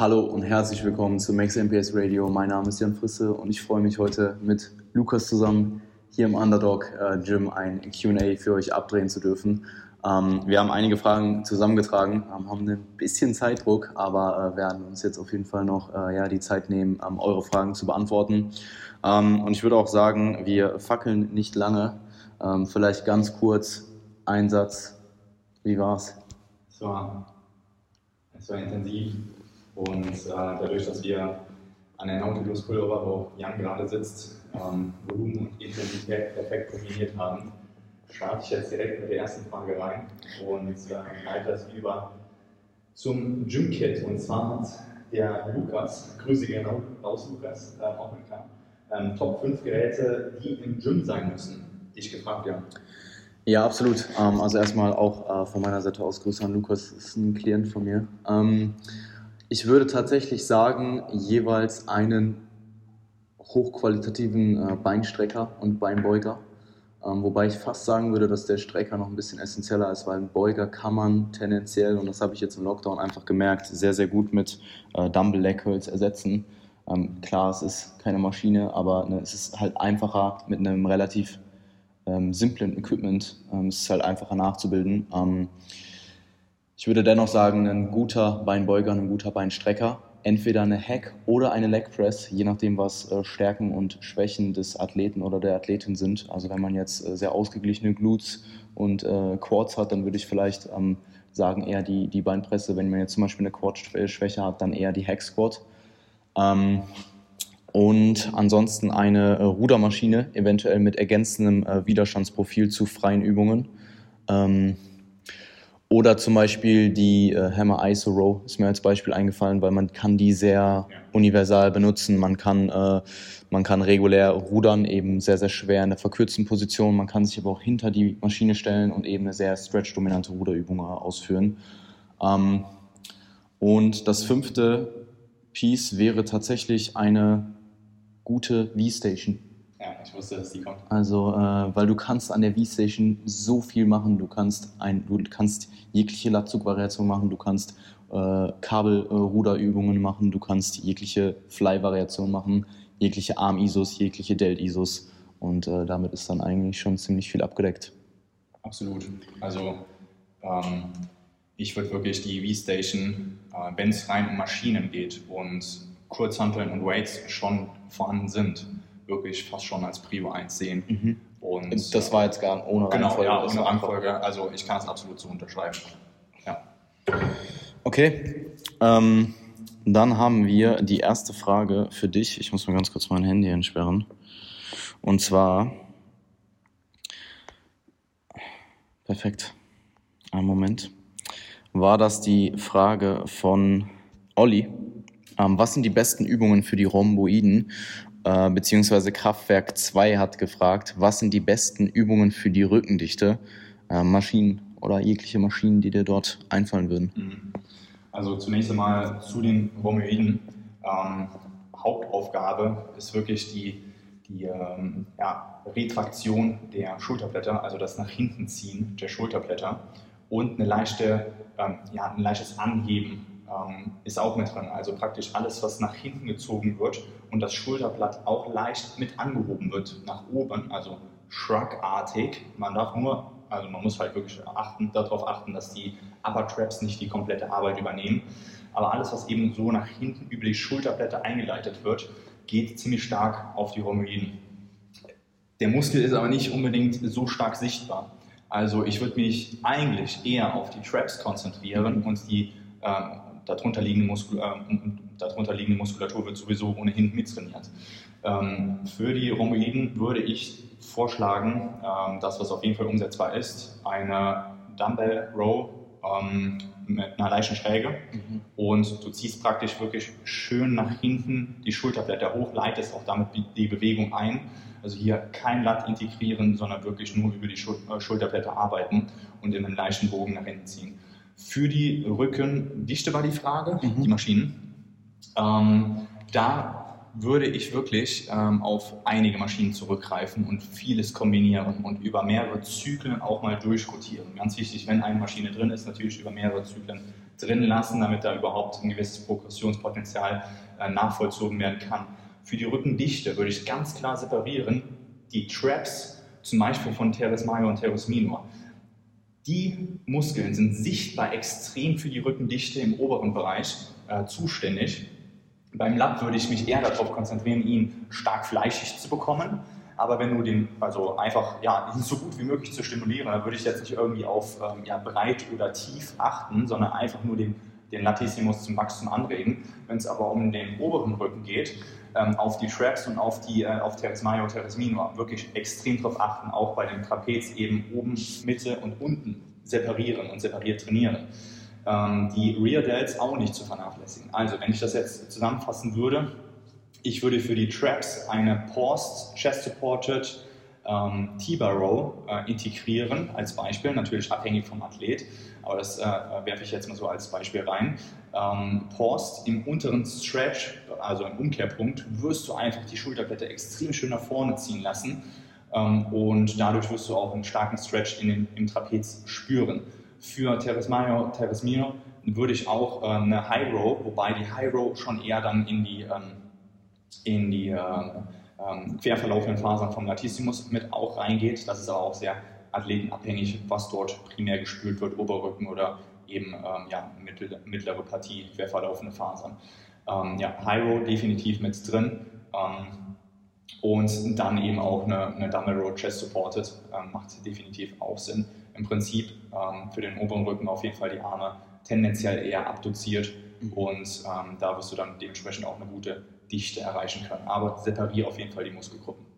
Hallo und herzlich willkommen zu Max MPS Radio. Mein Name ist Jan Frisse und ich freue mich heute mit Lukas zusammen hier im Underdog äh, Gym ein QA für euch abdrehen zu dürfen. Ähm, wir haben einige Fragen zusammengetragen, ähm, haben ein bisschen Zeitdruck, aber äh, werden uns jetzt auf jeden Fall noch äh, ja, die Zeit nehmen, ähm, eure Fragen zu beantworten. Und ich würde auch sagen, wir fackeln nicht lange. Vielleicht ganz kurz ein Satz. Wie war's? Es es war intensiv und äh, dadurch, dass wir an der Nautilus Pullover, wo Jan gerade sitzt, ähm, Volumen und Intensität perfekt kombiniert haben, starte ich jetzt direkt mit der ersten Frage rein und äh, leite das über zum Gym-Kit. Und zwar hat der Lukas, Grüße gerne raus, Lukas, äh, auch mit klar, ähm, Top 5 Geräte, die im Gym sein müssen. Dich gefragt, ja. Ja, absolut. Ähm, also erstmal auch äh, von meiner Seite aus Grüße an Lukas, ist ein Klient von mir. Ähm, ich würde tatsächlich sagen, jeweils einen hochqualitativen äh, Beinstrecker und Beinbeuger. Ähm, wobei ich fast sagen würde, dass der Strecker noch ein bisschen essentieller ist, weil ein Beuger kann man tendenziell, und das habe ich jetzt im Lockdown einfach gemerkt, sehr, sehr gut mit äh, Dumble Leg Curls ersetzen. Ähm, klar, es ist keine Maschine, aber ne, es ist halt einfacher mit einem relativ ähm, simplen Equipment. Es ist halt einfacher nachzubilden. Ähm, ich würde dennoch sagen, ein guter Beinbeuger, ein guter Beinstrecker entweder eine Hack oder eine Leg Press, je nachdem, was äh, Stärken und Schwächen des Athleten oder der Athletin sind. Also wenn man jetzt äh, sehr ausgeglichene Glutes und äh, Quads hat, dann würde ich vielleicht ähm, sagen eher die, die Beinpresse. Wenn man jetzt zum Beispiel eine Quad-Schwäche hat, dann eher die Hack Squat. Ähm, und ansonsten eine Rudermaschine, eventuell mit ergänzendem Widerstandsprofil zu freien Übungen. Oder zum Beispiel die äh, Hammer ISO Row ist mir als Beispiel eingefallen, weil man kann die sehr ja. universal benutzen. Man kann, äh, man kann regulär rudern, eben sehr, sehr schwer in der verkürzten Position. Man kann sich aber auch hinter die Maschine stellen und eben eine sehr stretch-dominante Ruderübung ausführen. Ähm, und das fünfte Piece wäre tatsächlich eine gute V-Station. Ja, ich wusste, dass die kommt. Also, äh, weil du kannst an der V-Station so viel machen. Du kannst, ein, du kannst jegliche Latzugvariation machen, du kannst äh, Kabelruderübungen machen, du kannst jegliche Fly-Variation machen, jegliche Arm-ISOs, jegliche Delt-ISOs. Und äh, damit ist dann eigentlich schon ziemlich viel abgedeckt. Absolut. Also, ähm, ich würde wirklich die V-Station, äh, wenn es rein um Maschinen geht und Kurzhanteln und Weights schon vorhanden sind, wirklich fast schon als Prio 1 sehen. Mhm. Und das war jetzt gar ohne genau, Rangfolge. Genau, ja, ohne Rangfolge. Also ich kann es absolut so unterschreiben. Ja. Okay. Ähm, dann haben wir die erste Frage für dich. Ich muss mal ganz kurz mein Handy entsperren. Und zwar. Perfekt. Einen Moment. War das die Frage von Olli? Ähm, was sind die besten Übungen für die Rhomboiden? Äh, beziehungsweise Kraftwerk 2 hat gefragt, was sind die besten Übungen für die Rückendichte? Äh, Maschinen oder jegliche Maschinen, die dir dort einfallen würden. Mhm. Also zunächst einmal zu den Rhomboiden. Ähm, Hauptaufgabe ist wirklich die, die ähm, ja, Retraktion der Schulterblätter, also das nach hinten ziehen der Schulterblätter und eine leichte, ähm, ja, ein leichtes Anheben ähm, ist auch mit drin. Also praktisch alles, was nach hinten gezogen wird und das Schulterblatt auch leicht mit angehoben wird nach oben, also shrug-artig. Man darf nur, also man muss halt wirklich achten, darauf achten, dass die Upper Traps nicht die komplette Arbeit übernehmen. Aber alles, was eben so nach hinten über die Schulterblätter eingeleitet wird, geht ziemlich stark auf die Rhomboiden. Der Muskel ist aber nicht unbedingt so stark sichtbar. Also ich würde mich eigentlich eher auf die Traps konzentrieren und die ähm, darunter liegende, Muskul äh, darunter liegende Muskulatur wird sowieso ohnehin mittrainiert. Ähm, für die Rhomboiden würde ich vorschlagen, ähm, das, was auf jeden Fall umsetzbar ist, eine Dumbbell Row ähm, mit einer leichten Schräge mhm. und du ziehst praktisch wirklich schön nach hinten die Schulterblätter hoch, leitest auch damit die Bewegung ein. Also hier kein Latt integrieren, sondern wirklich nur über die äh, Schulterblätter arbeiten und in einen leichten Bogen nach hinten ziehen. Für die Rückendichte war die Frage, mhm. die Maschinen. Ähm, da würde ich wirklich ähm, auf einige Maschinen zurückgreifen und vieles kombinieren und über mehrere Zyklen auch mal durchrotieren. Ganz wichtig, wenn eine Maschine drin ist, natürlich über mehrere Zyklen drin lassen, damit da überhaupt ein gewisses Progressionspotenzial äh, nachvollzogen werden kann. Für die Rückendichte würde ich ganz klar separieren die Traps, zum Beispiel von Teres Major und Teres Minor. Die Muskeln sind sichtbar extrem für die Rückendichte im oberen Bereich äh, zuständig. Beim Lab würde ich mich eher darauf konzentrieren, ihn stark fleischig zu bekommen. Aber wenn du den, also einfach, ja, ihn so gut wie möglich zu stimulieren, dann würde ich jetzt nicht irgendwie auf ähm, ja, breit oder tief achten, sondern einfach nur den, den Latissimus zum Wachstum anregen. Wenn es aber um den oberen Rücken geht, auf die Traps und auf die äh, auf Teres Major, Teres Minor wirklich extrem darauf achten, auch bei dem Trapez eben oben, Mitte und unten separieren und separiert trainieren ähm, die Rear Delts auch nicht zu vernachlässigen. Also, wenn ich das jetzt zusammenfassen würde, ich würde für die Traps eine Paused Chest Supported ähm, T-Bar Row äh, integrieren, als Beispiel, natürlich abhängig vom Athlet, aber das äh, werfe ich jetzt mal so als Beispiel rein. Ähm, Paused im unteren Stretch, also im Umkehrpunkt, wirst du einfach die Schulterblätter extrem schön nach vorne ziehen lassen ähm, und dadurch wirst du auch einen starken Stretch in den, im Trapez spüren. Für Teres Major, Teres Minor würde ich auch äh, eine High Row, wobei die High Row schon eher dann in die, ähm, in die äh, ähm, quer verlaufenden Fasern vom Latissimus mit auch reingeht. Das ist aber auch sehr athletenabhängig, was dort primär gespült wird, Oberrücken oder eben ähm, ja, mittel, mittlere Partie, quer verlaufende Fasern. Ähm, ja, High Row definitiv mit drin. Ähm, und dann eben auch eine, eine Dumbbell Row Chest Supported ähm, macht definitiv auch Sinn im Prinzip ähm, für den oberen Rücken auf jeden Fall die Arme tendenziell eher abduziert mhm. und ähm, da wirst du dann dementsprechend auch eine gute Dichte erreichen können. Aber separiere auf jeden Fall die Muskelgruppen.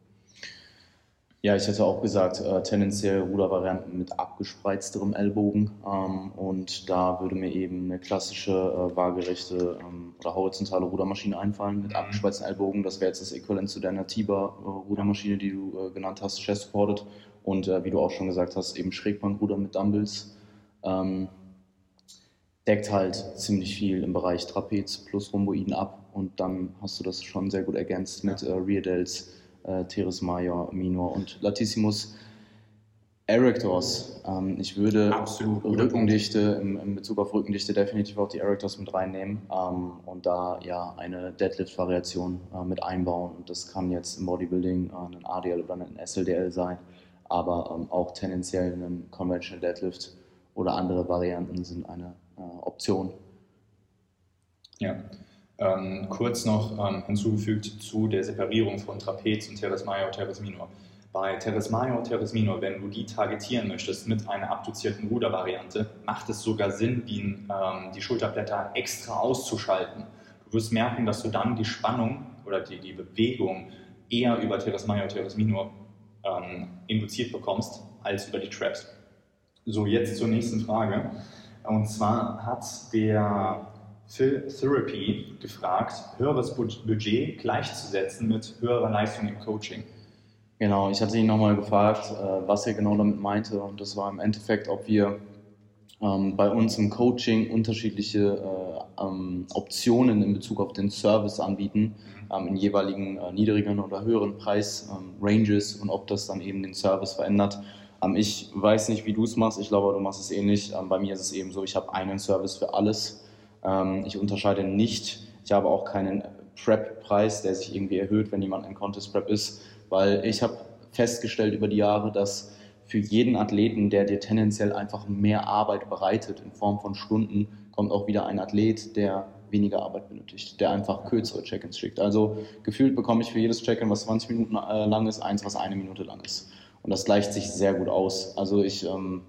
Ja, ich hätte auch gesagt, äh, tendenziell Rudervarianten mit abgespreizterem Ellbogen. Ähm, und da würde mir eben eine klassische äh, waagerechte ähm, oder horizontale Rudermaschine einfallen mit mhm. abgespreizten Ellbogen. Das wäre jetzt das Äquivalent zu deiner Tiber-Rudermaschine, äh, die du äh, genannt hast, Chest Supported. Und äh, wie du auch schon gesagt hast, eben Schrägbankruder mit Dumbbells. Ähm, deckt halt ziemlich viel im Bereich Trapez plus Rhomboiden ab und dann hast du das schon sehr gut ergänzt mit äh, Rear Delts, äh, Teres Major, Minor und Latissimus. Erectors. Ähm, ich würde Absolut, Rückendichte, im, in Bezug auf Rückendichte definitiv auch die Erectors mit reinnehmen ähm, und da ja eine Deadlift-Variation äh, mit einbauen. Und das kann jetzt im Bodybuilding äh, ein ADL oder ein SLDL sein aber ähm, auch tendenziell ein Conventional Deadlift oder andere Varianten sind eine Option. Ja, ähm, kurz noch ähm, hinzugefügt zu der Separierung von Trapez und Teres Major Teres Minor. Bei Teres Major Teres Minor, wenn du die targetieren möchtest mit einer abduzierten Rudervariante, macht es sogar Sinn, die, ähm, die Schulterblätter extra auszuschalten. Du wirst merken, dass du dann die Spannung oder die, die Bewegung eher über Teres Major Teres Minor ähm, induziert bekommst, als über die Traps. So, jetzt zur nächsten Frage. Und zwar hat der Phil Therapy gefragt, höheres Budget gleichzusetzen mit höherer Leistung im Coaching. Genau, ich hatte ihn nochmal gefragt, äh, was er genau damit meinte. Und das war im Endeffekt, ob wir ähm, bei uns im Coaching unterschiedliche äh, ähm, Optionen in Bezug auf den Service anbieten, mhm. ähm, in jeweiligen äh, niedrigeren oder höheren Preis-Ranges und ob das dann eben den Service verändert. Ähm, ich weiß nicht, wie du es machst, ich glaube, du machst es ähnlich. Ähm, bei mir ist es eben so, ich habe einen Service für alles. ich unterscheide nicht, ich habe auch keinen Prep-Preis, der sich irgendwie erhöht, wenn jemand ein Contest Prep ist, weil ich habe festgestellt über die Jahre, dass für jeden Athleten, der dir tendenziell einfach mehr Arbeit bereitet in Form von Stunden, kommt auch wieder ein Athlet, der weniger Arbeit benötigt, der einfach kürzere Check-ins schickt. Also gefühlt bekomme ich für jedes Check-in, was 20 Minuten äh, lang ist, eins, was eine Minute lang ist. Und das gleicht sich sehr gut aus. Also ich ähm,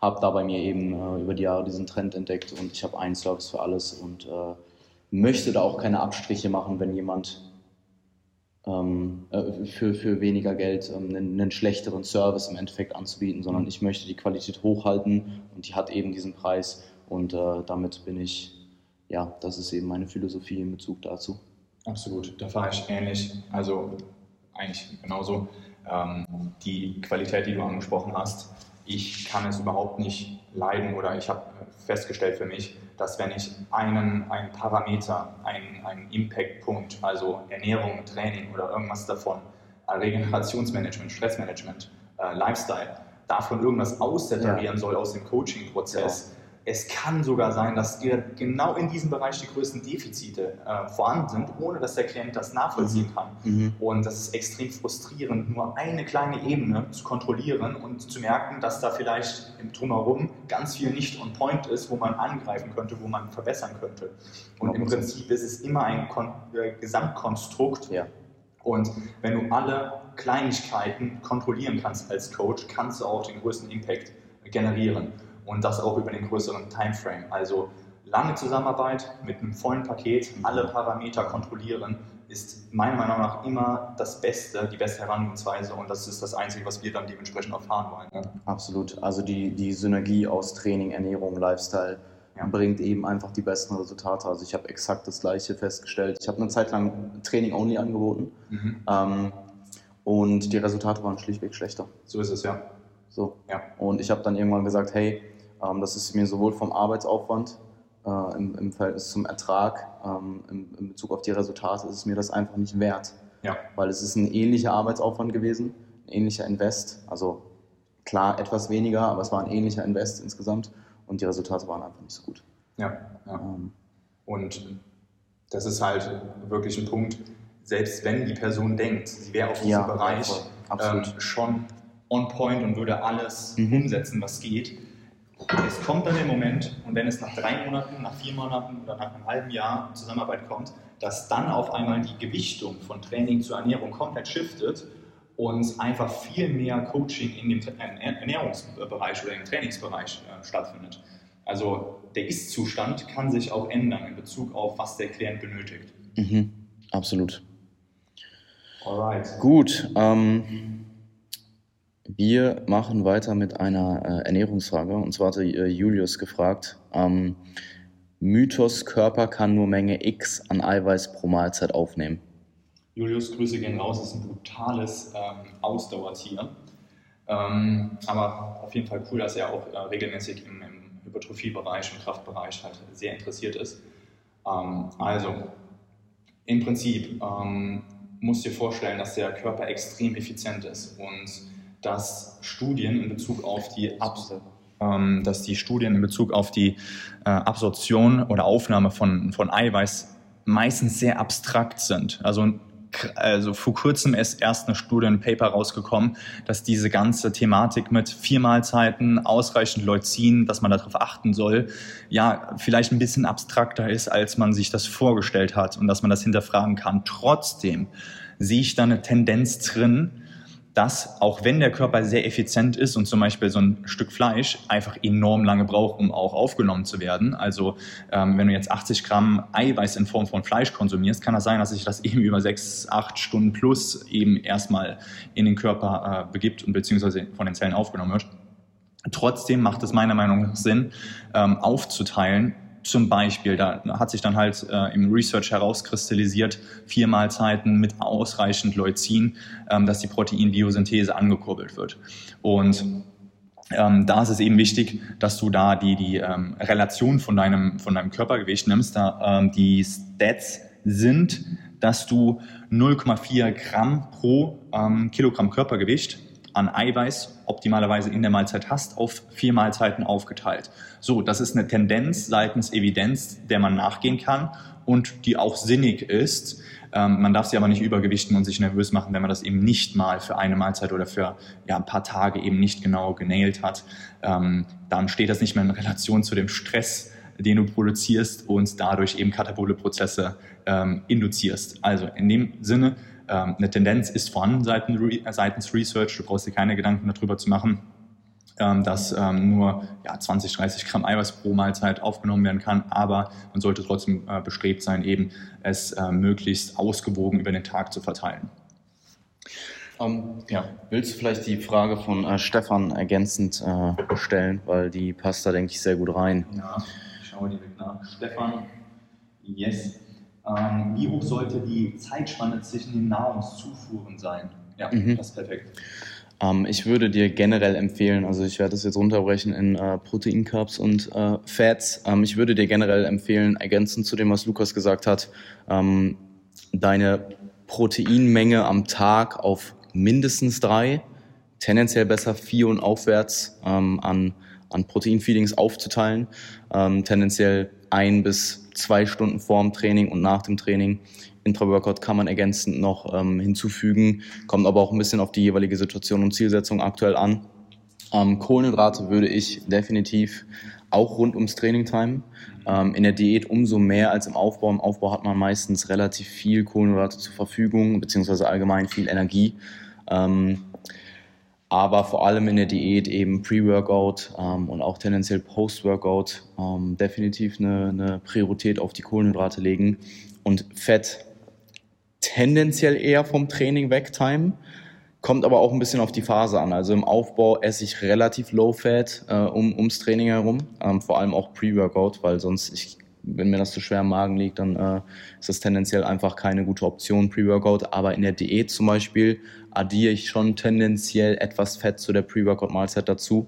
habe da bei mir eben äh, über die Jahre diesen Trend entdeckt und ich habe einen Service für alles und äh, möchte da auch keine Abstriche machen, wenn jemand ähm, äh, für, für weniger Geld ähm, einen, einen, schlechteren Service im Endeffekt anzubieten, sondern ich möchte die Qualität hochhalten und die hat eben diesen Preis und äh, damit bin ich, ja, das ist eben meine Philosophie in Bezug dazu. Absolut, da fahre ich ähnlich, also eigentlich genauso. Ähm, die Qualität, die du angesprochen hast, ich kann es überhaupt nicht leiden oder ich habe festgestellt für mich, dass wenn ich einen, einen Parameter, einen, einen Impact-Punkt, also Ernährung, Training oder irgendwas davon, äh, Regenerationsmanagement, Stressmanagement, äh, Lifestyle, davon irgendwas ausseparieren ja. soll aus dem Coaching-Prozess, es kann sogar sein, dass genau in diesem Bereich die größten Defizite äh, vorhanden sind, ohne dass der Klient das nachvollziehen mhm. kann. Mhm. Und das ist extrem frustrierend, nur eine kleine Ebene zu kontrollieren und zu merken, dass da vielleicht im Drumherum ganz viel nicht on point ist, wo man angreifen könnte, wo man verbessern könnte. Und im Prinzip ist es immer ein Kon äh, Gesamtkonstrukt. Ja. Und wenn du alle Kleinigkeiten kontrollieren kannst als Coach, kannst du auch den größten Impact generieren und das auch über den größeren Timeframe. Also lange Zusammenarbeit mit einem vollen Paket, alle Parameter kontrollieren, ist meiner Meinung nach immer das Beste, die beste Herangehensweise und das ist das Einzige, was wir dann dementsprechend erfahren wollen. Ja. Absolut. Also die, die Synergie aus Training, Ernährung, Lifestyle ja. bringt eben einfach die besten Resultate. Also ich habe exakt das Gleiche festgestellt. Ich habe eine Zeit lang Training only angeboten mhm. ähm, und die Resultate waren schlichtweg schlechter. So ist es, ja. So. Ja. Und ich habe dann irgendwann gesagt, hey, das ist mir sowohl vom Arbeitsaufwand äh, im, im, Verhältnis zum Ertrag, ähm, in, in, Bezug auf die Resultate, ist es mir das einfach nicht wert. Ja. Weil es ist ein ähnlicher Arbeitsaufwand gewesen, ein ähnlicher Invest. Also klar etwas weniger, aber es war ein ähnlicher Invest insgesamt und die Resultate waren einfach nicht so gut. Ja, ja. Ähm, und das ist halt wirklich ein Punkt, selbst wenn die Person denkt, sie wäre auf diesem ja, Bereich ähm, schon on point und würde alles mhm. umsetzen, was geht. Es kommt dann der Moment, und wenn es nach drei Monaten, nach vier Monaten oder nach einem halben Jahr Zusammenarbeit kommt, dass dann auf einmal die Gewichtung von Training zur Ernährung komplett shiftet und einfach viel mehr Coaching in dem Ernährungsbereich oder im Trainingsbereich äh, stattfindet. Also der Ist-Zustand kann sich auch ändern in Bezug auf, was der Klient benötigt. Mhm, absolut. Alright. Gut. Ähm wir machen weiter mit einer äh, Ernährungsfrage. Und zwar hatte äh, Julius gefragt, ähm, Mythos, Körper kann nur Menge X an Eiweiß pro Mahlzeit aufnehmen. Julius, Grüße gehen raus, ist ein brutales ähm, Ausdauertier. Ähm, aber auf jeden Fall cool, dass er auch äh, regelmäßig im, im Hypertrophiebereich, im Kraftbereich halt sehr interessiert ist. Ähm, also, im Prinzip ähm, musst du dir vorstellen, dass der Körper extrem effizient ist und dass Studien in Bezug auf die Abs ähm, dass die Studien in Bezug auf die äh, Absorption oder Aufnahme von, von Eiweiß meistens sehr abstrakt sind. Also also vor kurzem ist erst eine Studie, ein Paper rausgekommen, dass diese ganze Thematik mit vier Mahlzeiten, ausreichend Leucin, dass man darauf achten soll, ja, vielleicht ein bisschen abstrakter ist, als man sich das vorgestellt hat und dass man das hinterfragen kann. Trotzdem sehe ich da eine Tendenz drin, dass auch wenn der Körper sehr effizient ist und zum Beispiel so ein Stück Fleisch einfach enorm lange braucht, um auch aufgenommen zu werden, also ähm, wenn du jetzt 80 Gramm Eiweiß in Form von Fleisch konsumierst, kann das sein, dass sich das eben über sechs, acht Stunden plus eben erstmal in den Körper äh, begibt und beziehungsweise von den Zellen aufgenommen wird. Trotzdem macht es meiner Meinung nach Sinn, ähm, aufzuteilen zum Beispiel, da hat sich dann halt äh, im Research herauskristallisiert, vier Mahlzeiten mit ausreichend Leucin, ähm, dass die Proteinbiosynthese angekurbelt wird. Und ähm, da ist es eben wichtig, dass du da die, die ähm, Relation von deinem, von deinem Körpergewicht nimmst. Da, ähm, die Stats sind, dass du 0,4 Gramm pro ähm, Kilogramm Körpergewicht an Eiweiß optimalerweise in der Mahlzeit hast, auf vier Mahlzeiten aufgeteilt. So, das ist eine Tendenz seitens Evidenz, der man nachgehen kann und die auch sinnig ist. Ähm, man darf sie aber nicht übergewichten und sich nervös machen, wenn man das eben nicht mal für eine Mahlzeit oder für ja, ein paar Tage eben nicht genau genailt hat. Ähm, dann steht das nicht mehr in Relation zu dem Stress, den du produzierst und dadurch eben katabole Prozesse ähm, induzierst. Also in dem Sinne, eine Tendenz ist vorhanden seitens Research, du brauchst dir keine Gedanken darüber zu machen, ähm, dass ähm, nur ja, 20, 30 Gramm Eiweiß pro Mahlzeit aufgenommen werden kann, aber man sollte trotzdem äh, bestrebt sein, eben es äh, möglichst ausgewogen über den Tag zu verteilen. Um, ja. Willst du vielleicht die Frage von äh, Stefan ergänzend äh, stellen, weil die passt da, denke ich, sehr gut rein. Ja, ich schaue direkt nach. Stefan, yes. Ähm, wie hoch sollte die Zeitspanne zwischen den Nahrungszufuhren sein? Ja, mhm. das ist perfekt. Ähm, ich würde dir generell empfehlen, also ich werde das jetzt runterbrechen in äh, Proteincups und äh, Fats. Ähm, ich würde dir generell empfehlen, ergänzend zu dem, was Lukas gesagt hat, ähm, deine Proteinmenge am Tag auf mindestens drei, tendenziell besser vier und aufwärts ähm, an, an Proteinfeedings aufzuteilen. Ähm, tendenziell ein bis zwei Stunden vor dem Training und nach dem Training. Intra-Workout kann man ergänzend noch ähm, hinzufügen, kommt aber auch ein bisschen auf die jeweilige Situation und Zielsetzung aktuell an. Ähm, Kohlenhydrate würde ich definitiv auch rund ums Training timen. Ähm, in der Diät umso mehr als im Aufbau. Im Aufbau hat man meistens relativ viel Kohlenhydrate zur Verfügung, beziehungsweise allgemein viel Energie. Ähm, aber vor allem in der Diät eben Pre-Workout ähm, und auch tendenziell Post-Workout ähm, definitiv eine, eine, Priorität auf die Kohlenhydrate legen und Fett tendenziell eher vom Training wegtimen. Kommt aber auch ein bisschen auf die Phase an. Also im Aufbau esse ich relativ low fat äh, um, ums Training herum, ähm, vor allem auch Pre-Workout, weil sonst ich wenn mir das zu schwer im Magen liegt, dann äh, ist das tendenziell einfach keine gute Option, Pre-Workout. Aber in der Diät zum Beispiel addiere ich schon tendenziell etwas Fett zu der Pre-Workout-Mahlzeit dazu.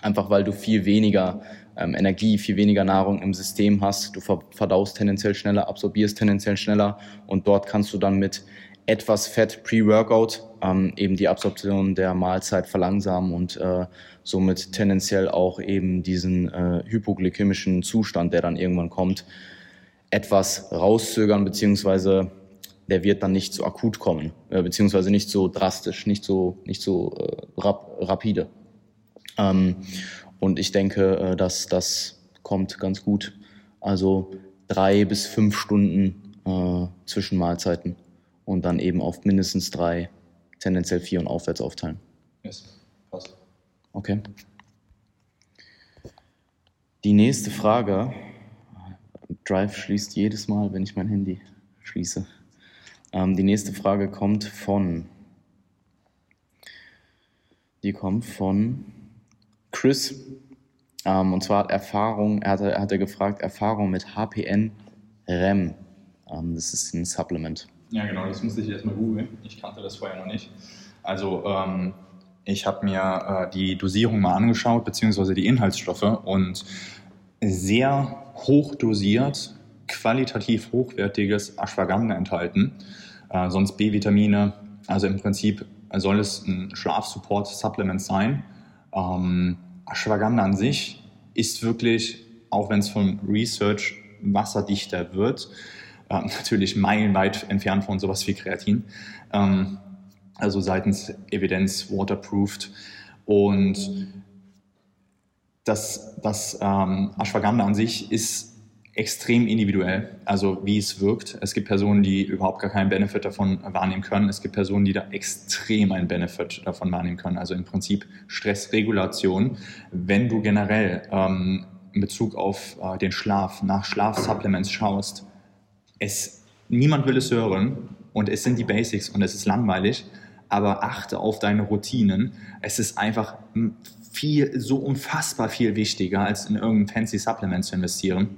Einfach weil du viel weniger ähm, Energie, viel weniger Nahrung im System hast. Du verdaust tendenziell schneller, absorbierst tendenziell schneller und dort kannst du dann mit etwas Fett Pre-Workout ähm, eben die Absorption der Mahlzeit verlangsamen und äh, somit tendenziell auch eben diesen äh, hypoglykämischen Zustand, der dann irgendwann kommt, etwas rauszögern, beziehungsweise der wird dann nicht so akut kommen, äh, beziehungsweise nicht so drastisch, nicht so, nicht so äh, rap rapide. Ähm, und ich denke, äh, dass das kommt ganz gut. Also drei bis fünf Stunden äh, zwischen Mahlzeiten und dann eben auf mindestens drei, tendenziell vier und aufwärts aufteilen. Yes, passt. Okay. Die nächste Frage. Drive schließt jedes Mal, wenn ich mein Handy schließe. Ähm, die nächste Frage kommt von. Die kommt von Chris. Ähm, und zwar hat Erfahrung, er hatte, hatte gefragt, Erfahrung mit HPN REM. Ähm, das ist ein Supplement. Ja, genau, das musste ich erstmal googeln. Ich kannte das vorher noch nicht. Also, ähm, ich habe mir äh, die Dosierung mal angeschaut, beziehungsweise die Inhaltsstoffe und sehr hoch dosiert, qualitativ hochwertiges Ashwagandha enthalten, äh, sonst B-Vitamine. Also im Prinzip soll es ein Schlafsupport-Supplement sein. Ähm, Ashwagandha an sich ist wirklich, auch wenn es von Research wasserdichter wird, äh, natürlich meilenweit entfernt von sowas wie Kreatin. Ähm, also seitens Evidenz waterproofed. Und das, das ähm, Ashwagandha an sich ist extrem individuell, also wie es wirkt. Es gibt Personen, die überhaupt gar keinen Benefit davon wahrnehmen können. Es gibt Personen, die da extrem einen Benefit davon wahrnehmen können. Also im Prinzip Stressregulation. Wenn du generell ähm, in Bezug auf äh, den Schlaf nach Schlafsupplements schaust, es, niemand will es hören und es sind die Basics und es ist langweilig, aber achte auf deine Routinen. Es ist einfach viel, so unfassbar viel wichtiger, als in irgendein fancy Supplement zu investieren.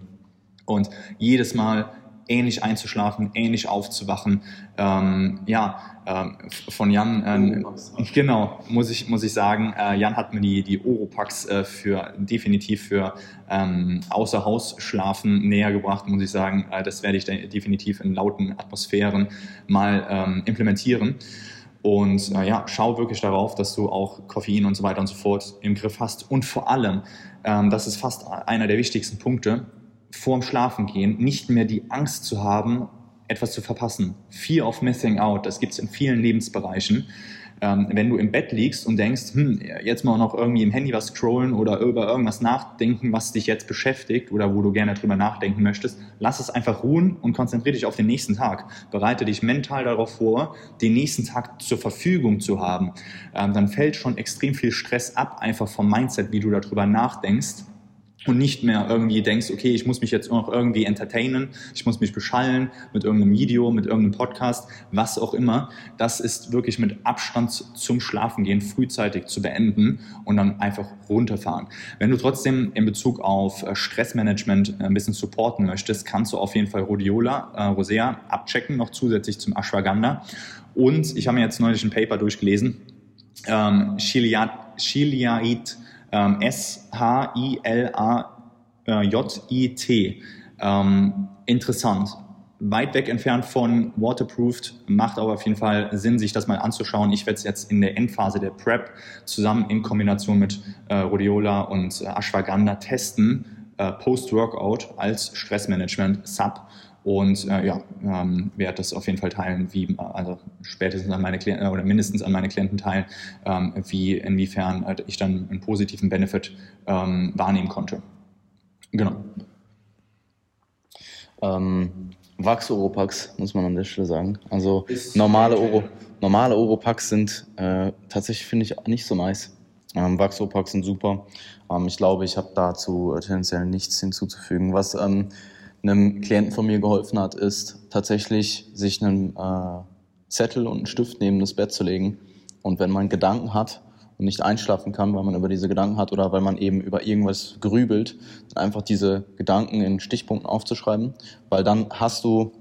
Und jedes Mal ähnlich einzuschlafen, ähnlich aufzuwachen. Ähm, ja, ähm, von Jan, ähm, genau, muss ich, muss ich sagen, äh, Jan hat mir die, die Oropax äh, für, definitiv für ähm, Außerhausschlafen näher gebracht, muss ich sagen. Äh, das werde ich definitiv in lauten Atmosphären mal ähm, implementieren. Und äh, ja, schau wirklich darauf, dass du auch Koffein und so weiter und so fort im Griff hast. Und vor allem, ähm, das ist fast einer der wichtigsten Punkte, vorm Schlafengehen nicht mehr die Angst zu haben, etwas zu verpassen. Fear of missing out, das gibt es in vielen Lebensbereichen. Ähm, wenn du im Bett liegst und denkst, hm, jetzt mal noch irgendwie im Handy was scrollen oder über irgendwas nachdenken, was dich jetzt beschäftigt oder wo du gerne drüber nachdenken möchtest, lass es einfach ruhen und konzentriere dich auf den nächsten Tag. Bereite dich mental darauf vor, den nächsten Tag zur Verfügung zu haben. Ähm, dann fällt schon extrem viel Stress ab, einfach vom Mindset, wie du darüber nachdenkst und nicht mehr irgendwie denkst, okay, ich muss mich jetzt noch irgendwie entertainen, ich muss mich beschallen mit irgendeinem Video, mit irgendeinem Podcast, was auch immer. Das ist wirklich mit Abstand zum Schlafengehen frühzeitig zu beenden und dann einfach runterfahren. Wenn du trotzdem in Bezug auf äh, Stressmanagement äh, ein bisschen supporten möchtest, kannst du auf jeden Fall Rhodiola, äh, Rosea abchecken, noch zusätzlich zum Ashwagandha. Und ich habe mir jetzt neulich ein Paper durchgelesen, ähm, Shiliait, ähm, S-H-I-L-A-J-I-T. Ähm, interessant. Weit weg entfernt von Waterproofed, macht aber auf jeden Fall Sinn, sich das mal anzuschauen. Ich werde es jetzt in der Endphase der Prep zusammen in Kombination mit äh, Rhodiola und äh, Ashwagandha testen, äh, Post-Workout als Stressmanagement-Sub und äh, ja, ähm, werde das auf jeden Fall teilen, wie, also spätestens an meine Klienten oder mindestens an meine Klienten teilen, ähm, wie, inwiefern äh, ich dann einen positiven Benefit ähm, wahrnehmen konnte. Genau. Ähm, Wachs Oropax, muss man an der Stelle sagen. Also normale, Oro, normale Oropax sind äh, tatsächlich, finde ich, nicht so nice. Ähm, Wachs Oropax sind super. Ähm, ich glaube, ich habe dazu tendenziell nichts hinzuzufügen. Was ähm, einem Klienten von mir geholfen hat, ist tatsächlich sich einen äh, Zettel und einen Stift neben das Bett zu legen. Und wenn man Gedanken hat und nicht einschlafen kann, weil man über diese Gedanken hat oder weil man eben über irgendwas grübelt, einfach diese Gedanken in Stichpunkten aufzuschreiben, weil dann hast du,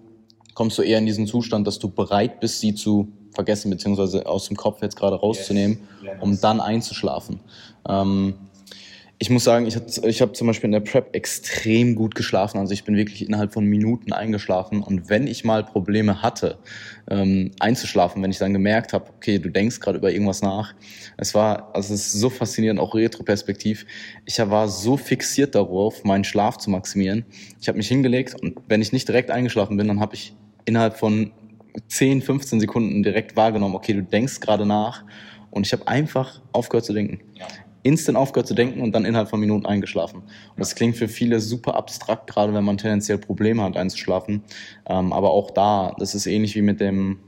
kommst du eher in diesen Zustand, dass du bereit bist, sie zu vergessen, beziehungsweise aus dem Kopf jetzt gerade rauszunehmen, um dann einzuschlafen. Ähm, ich muss sagen, ich habe ich hab zum Beispiel in der Prep extrem gut geschlafen. Also ich bin wirklich innerhalb von Minuten eingeschlafen. Und wenn ich mal Probleme hatte, ähm, einzuschlafen, wenn ich dann gemerkt habe, okay, du denkst gerade über irgendwas nach, es war, also es ist so faszinierend, auch retroperspektiv. Ich war so fixiert darauf, meinen Schlaf zu maximieren. Ich habe mich hingelegt und wenn ich nicht direkt eingeschlafen bin, dann habe ich innerhalb von 10, 15 Sekunden direkt wahrgenommen, okay, du denkst gerade nach. Und ich habe einfach aufgehört zu denken. Ja instant aufgehört zu denken und dann innerhalb von Minuten eingeschlafen. Und das klingt für viele super abstrakt, gerade wenn man tendenziell Probleme hat einzuschlafen. Ähm, aber auch da, das ist ähnlich wie mit dem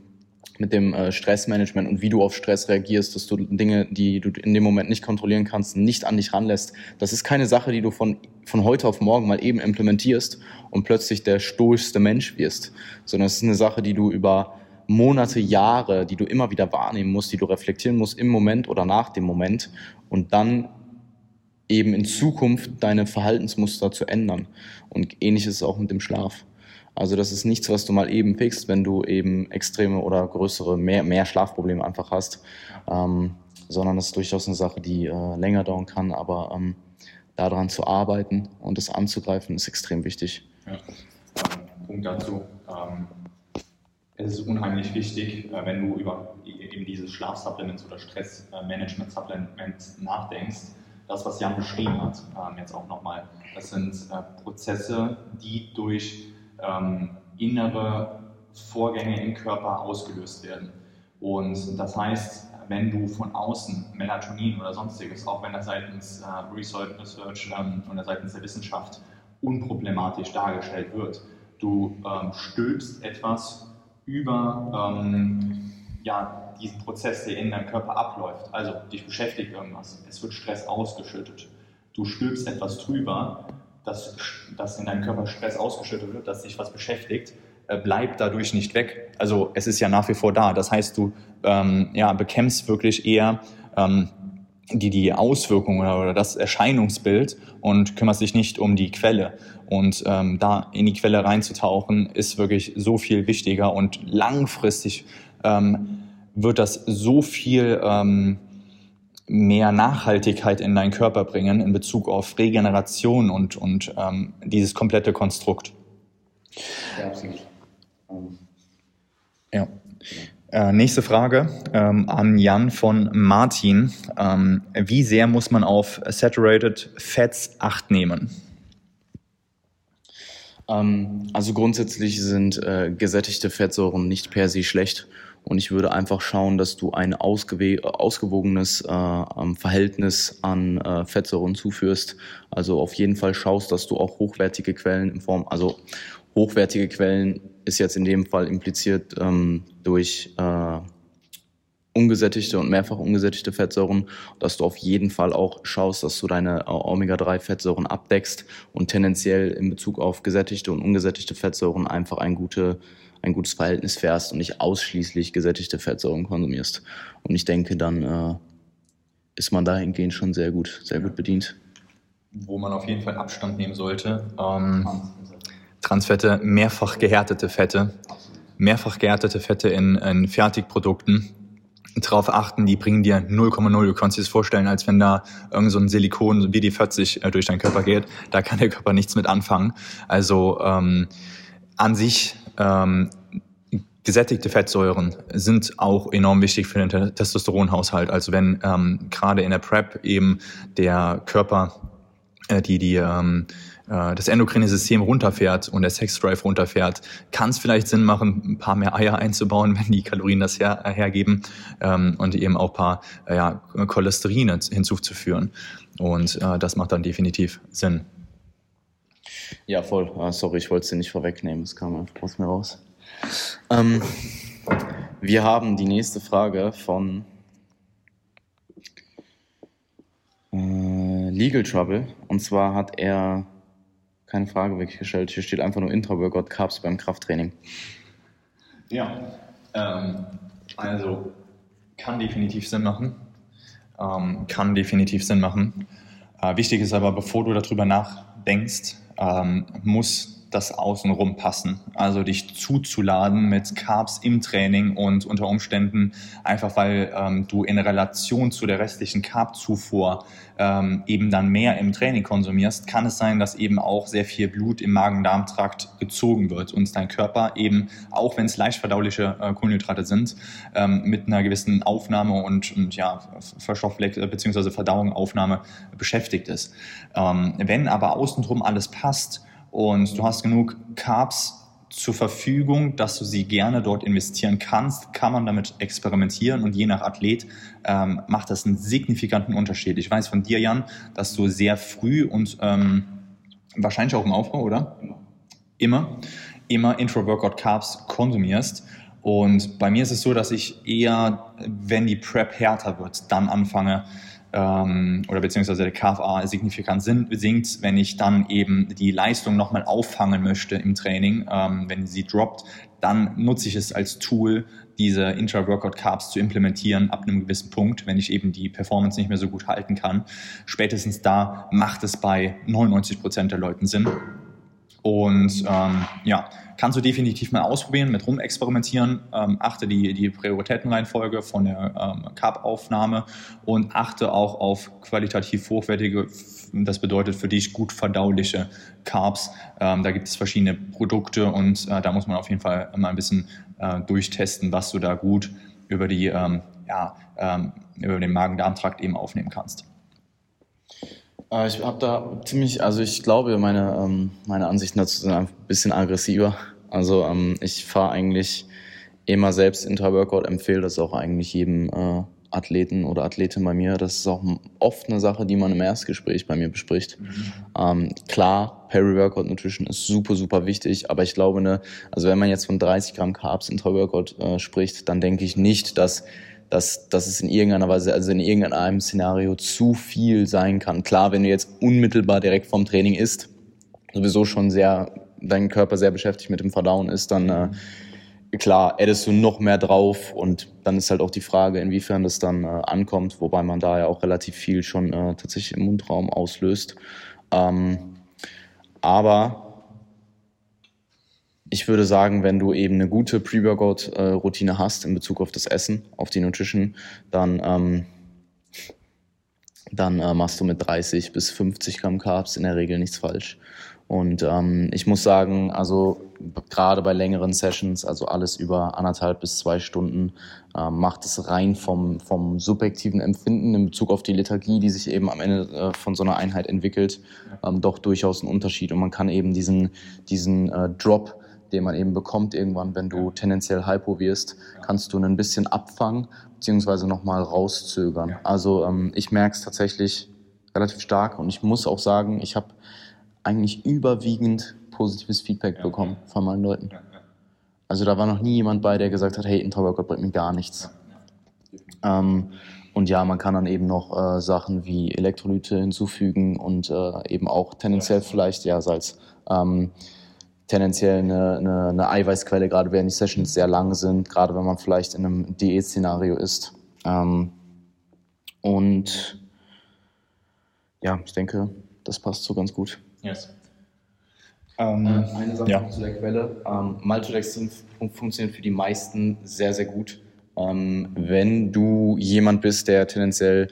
mit dem äh, Stressmanagement und wie du auf Stress reagierst, dass du Dinge, die du in dem Moment nicht kontrollieren kannst, nicht an dich ranlässt. Das ist keine Sache, die du von, von heute auf morgen mal eben implementierst und plötzlich der stoischste Mensch wirst, sondern es ist eine Sache, die du über Monate, Jahre, die du immer wieder wahrnehmen musst, die du reflektieren musst im Moment oder nach dem Moment und dann eben in Zukunft deine Verhaltensmuster zu ändern. Und ähnlich ist es auch mit dem Schlaf. Also das ist nichts, was du mal eben fixst, wenn du eben extreme oder größere, mehr, mehr Schlafprobleme einfach hast, ähm, sondern das ist durchaus eine Sache, die äh, länger dauern kann, aber ähm, daran zu arbeiten und es anzugreifen, ist extrem wichtig. Ja. Punkt dazu. Ähm es ist unheimlich wichtig, äh, wenn du über eben dieses Schlafsupplements oder Stressmanagement-Supplements nachdenkst, das, was Jan beschrieben hat, ähm, jetzt auch nochmal, das sind äh, Prozesse, die durch ähm, innere Vorgänge im Körper ausgelöst werden. Und das heißt, wenn du von außen Melatonin oder sonstiges, auch wenn das seitens äh, Research ähm, oder seitens der Wissenschaft unproblematisch dargestellt wird, du stülpst etwas über ähm, ja, diesen Prozess, der in deinem Körper abläuft. Also dich beschäftigt irgendwas, es wird Stress ausgeschüttet. Du stülpst etwas drüber, dass, dass in deinem Körper Stress ausgeschüttet wird, dass dich was beschäftigt, äh, bleibt dadurch nicht weg. Also es ist ja nach wie vor da. Das heißt, du ähm, ja, bekämpfst wirklich eher ähm, die, die Auswirkungen oder, das Erscheinungsbild und kümmerst dich nicht um die Quelle. Und ähm, da in die Quelle reinzutauchen, ist wirklich so viel wichtiger und langfristig ähm, wird das so viel ähm, mehr Nachhaltigkeit in deinen Körper bringen in Bezug auf Regeneration und, und ähm, dieses komplette Konstrukt. Ja, absolut. Ja. Äh, nächste Frage ähm, an Jan von Martin. Ähm, wie sehr muss man auf Saturated Fats Acht nehmen? Ähm, also grundsätzlich sind äh, gesättigte Fettsäuren nicht per se schlecht. Und ich würde einfach schauen, dass du ein ausgewogenes äh, ähm, Verhältnis an äh, Fettsäuren zuführst. Also auf jeden Fall schaust, dass du auch hochwertige Quellen in Form, also hochwertige Quellen ist jetzt in dem Fall impliziert ähm, durch äh, ungesättigte und mehrfach ungesättigte Fettsäuren, dass du auf jeden Fall auch schaust, dass du deine äh, Omega-3-Fettsäuren abdeckst und tendenziell in Bezug auf gesättigte und ungesättigte Fettsäuren einfach ein, gute, ein gutes Verhältnis fährst und nicht ausschließlich gesättigte Fettsäuren konsumierst. Und ich denke, dann äh, ist man dahingehend schon sehr gut, sehr gut bedient. Wo man auf jeden Fall Abstand nehmen sollte. Ähm, Transfette, mehrfach gehärtete Fette, mehrfach gehärtete Fette in, in Fertigprodukten drauf achten, die bringen dir 0,0. Du kannst dir das vorstellen, als wenn da irgend so ein Silikon wie die 40 äh, durch deinen Körper geht. Da kann der Körper nichts mit anfangen. Also ähm, an sich ähm, gesättigte Fettsäuren sind auch enorm wichtig für den Testosteronhaushalt. Also wenn ähm, gerade in der PrEP eben der Körper äh, die die ähm, äh, das endokrine System runterfährt und der Sexdrive runterfährt, kann es vielleicht Sinn machen, ein paar mehr Eier einzubauen, wenn die Kalorien das her, äh, hergeben ähm, und eben auch ein paar äh, ja, Cholesterine hinzuzuführen. Und äh, das macht dann definitiv Sinn. Ja, voll. Ah, sorry, ich wollte dir nicht vorwegnehmen. Es kam einfach aus mir raus. Ähm, wir haben die nächste Frage von äh, Legal Trouble. Und zwar hat er keine Frage wirklich gestellt. Hier steht einfach nur Intra-Workout Carbs beim Krafttraining. Ja, ähm, also kann definitiv Sinn machen. Ähm, kann definitiv Sinn machen. Äh, wichtig ist aber, bevor du darüber nachdenkst, ähm, muss das Außenrum passen. Also dich zuzuladen mit Carbs im Training und unter Umständen einfach, weil ähm, du in Relation zu der restlichen Carb-Zufuhr ähm, eben dann mehr im Training konsumierst, kann es sein, dass eben auch sehr viel Blut im Magen-Darm-Trakt gezogen wird und dein Körper eben, auch wenn es leicht verdauliche äh, Kohlenhydrate sind, ähm, mit einer gewissen Aufnahme und, und ja, Verstoffwechsel bzw. Verdauung, beschäftigt ist. Ähm, wenn aber außenrum alles passt, und du hast genug Carbs zur Verfügung, dass du sie gerne dort investieren kannst, kann man damit experimentieren und je nach Athlet ähm, macht das einen signifikanten Unterschied. Ich weiß von dir, Jan, dass du sehr früh und ähm, wahrscheinlich auch im Aufbau, oder? Immer, immer Intra-Workout Carbs konsumierst. Und bei mir ist es so, dass ich eher, wenn die Prep härter wird, dann anfange, ähm, oder beziehungsweise der KFA signifikant sinkt, wenn ich dann eben die Leistung nochmal auffangen möchte im Training, ähm, wenn sie droppt, dann nutze ich es als Tool, diese Intra-Workout-Carbs zu implementieren ab einem gewissen Punkt, wenn ich eben die Performance nicht mehr so gut halten kann. Spätestens da macht es bei 99 Prozent der Leuten Sinn. Und ähm, ja, kannst du definitiv mal ausprobieren, mit rumexperimentieren. Ähm, achte die, die Prioritätenreihenfolge von der ähm, Carb-Aufnahme und achte auch auf qualitativ hochwertige, das bedeutet für dich gut verdauliche Carbs. Ähm, da gibt es verschiedene Produkte und äh, da muss man auf jeden Fall mal ein bisschen äh, durchtesten, was du da gut über, die, ähm, ja, ähm, über den Magen-Darm-Trakt eben aufnehmen kannst. Äh, ich habe da ziemlich, also ich glaube, meine, ähm, meine Ansichten dazu sind ein bisschen aggressiver. Also ähm, ich fahre eigentlich immer selbst Intra-Workout, empfehle das auch eigentlich jedem äh, Athleten oder Athletin bei mir. Das ist auch oft eine Sache, die man im Erstgespräch bei mir bespricht. Mhm. Klar, Peri-Workout Nutrition ist super, super wichtig, aber ich glaube, ne, also wenn man jetzt von 30 Gramm Carbs Intra-Workout äh, spricht, dann denke ich nicht, dass dass, dass es in irgendeiner Weise, also in irgendeinem Szenario zu viel sein kann. Klar, wenn du jetzt unmittelbar direkt vom Training isst, sowieso schon sehr, dein Körper sehr beschäftigt mit dem Verdauen ist, dann äh, klar, addest du noch mehr drauf und dann ist halt auch die Frage, inwiefern das dann äh, ankommt, wobei man da ja auch relativ viel schon äh, tatsächlich im Mundraum auslöst. Ähm, aber ich würde sagen, wenn du eben eine gute Pre-Workout-Routine hast in Bezug auf das Essen, auf die Nutrition, dann, ähm, dann äh, machst du mit 30 bis 50 Gramm Carbs in der Regel nichts falsch. Und ähm, ich muss sagen, also gerade bei längeren Sessions, also alles über anderthalb bis zwei Stunden, äh, macht es rein vom, vom subjektiven Empfinden in Bezug auf die Lethargie, die sich eben am Ende äh, von so einer Einheit entwickelt, ähm, doch durchaus einen Unterschied. Und man kann eben diesen, diesen äh, Drop den man eben bekommt irgendwann, wenn du tendenziell hypo wirst, kannst du ein bisschen abfangen beziehungsweise nochmal rauszögern. Also ähm, ich merke es tatsächlich relativ stark und ich muss auch sagen, ich habe eigentlich überwiegend positives Feedback bekommen von meinen Leuten. Also da war noch nie jemand bei, der gesagt hat, hey, Intra-Workout bringt mir gar nichts. Ähm, und ja, man kann dann eben noch äh, Sachen wie Elektrolyte hinzufügen und äh, eben auch tendenziell vielleicht ja Salz. Ähm, tendenziell eine, eine, eine Eiweißquelle, gerade wenn die Sessions sehr lang sind, gerade wenn man vielleicht in einem Diät-Szenario ist. Ähm, und ja, ich denke, das passt so ganz gut. Yes. Ähm, äh, eine Sache ja. zu der Quelle. Ähm, Maltodextrin funktioniert für die meisten sehr, sehr gut. Ähm, wenn du jemand bist, der tendenziell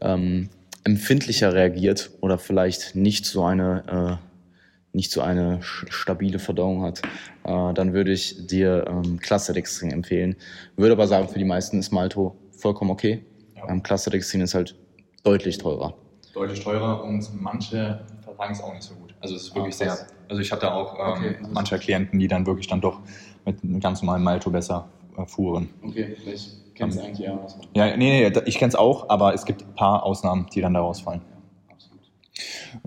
ähm, empfindlicher reagiert oder vielleicht nicht so eine, äh, nicht so eine stabile Verdauung hat, äh, dann würde ich dir ähm, Cluster-Dextrin empfehlen. Würde aber sagen, für die meisten ist Malto vollkommen okay. Ja. Ähm, Cluster-Dextrin ist halt deutlich teurer. Deutlich teurer und manche vertragen es auch nicht so gut. Also es ist wirklich ah, sehr, also ich hatte auch ähm, okay, manche Klienten, die dann wirklich dann doch mit einem ganz normalen Malto besser äh, fuhren. Okay, ich kenne es eigentlich eher. Ja, nee, nee, ich kenne es auch, aber es gibt ein paar Ausnahmen, die dann daraus fallen.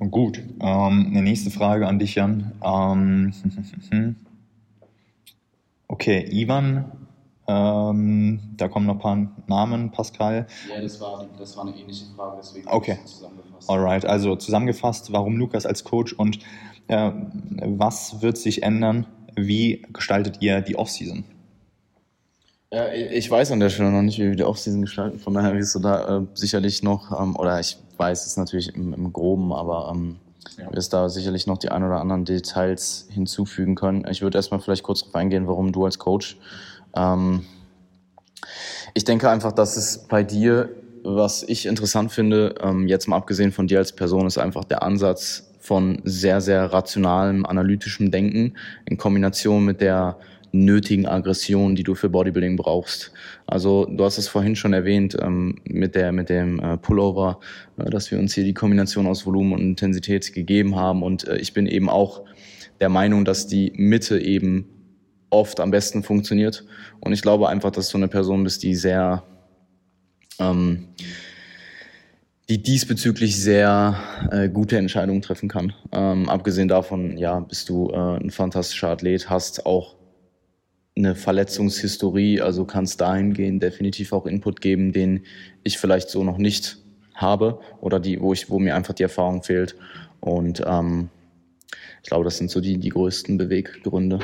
Gut, ähm, eine nächste Frage an dich, Jan. Ähm, okay, Ivan, ähm, da kommen noch ein paar Namen, Pascal. Ja, das war, das war eine ähnliche Frage, deswegen okay. zusammengefasst. Alright, also zusammengefasst, warum Lukas als Coach und äh, was wird sich ändern? Wie gestaltet ihr die Offseason? Ja, ich weiß an der Stelle noch nicht, wie wir die Offseason gestalten. Von daher wirst du da äh, sicherlich noch, ähm, oder ich weiß es natürlich im, im Groben, aber ähm, ja. wirst da sicherlich noch die ein oder anderen Details hinzufügen können. Ich würde erstmal vielleicht kurz darauf eingehen, warum du als Coach. Ähm, ich denke einfach, dass es bei dir, was ich interessant finde, ähm, jetzt mal abgesehen von dir als Person, ist einfach der Ansatz von sehr, sehr rationalem, analytischem Denken in Kombination mit der nötigen Aggression, die du für Bodybuilding brauchst. Also du hast es vorhin schon erwähnt ähm, mit der mit dem äh, Pullover, äh, dass wir uns hier die Kombination aus Volumen und Intensität gegeben haben und äh, ich bin eben auch der Meinung, dass die Mitte eben oft am besten funktioniert und ich glaube einfach, dass du eine Person bist, die sehr ähm, die diesbezüglich sehr äh, gute Entscheidungen treffen kann. Ähm, abgesehen davon, ja, bist du äh, ein fantastischer Athlet, hast auch eine Verletzungshistorie, also kann es dahingehend definitiv auch Input geben, den ich vielleicht so noch nicht habe oder die, wo ich, wo mir einfach die Erfahrung fehlt. Und ähm, ich glaube, das sind so die, die größten Beweggründe.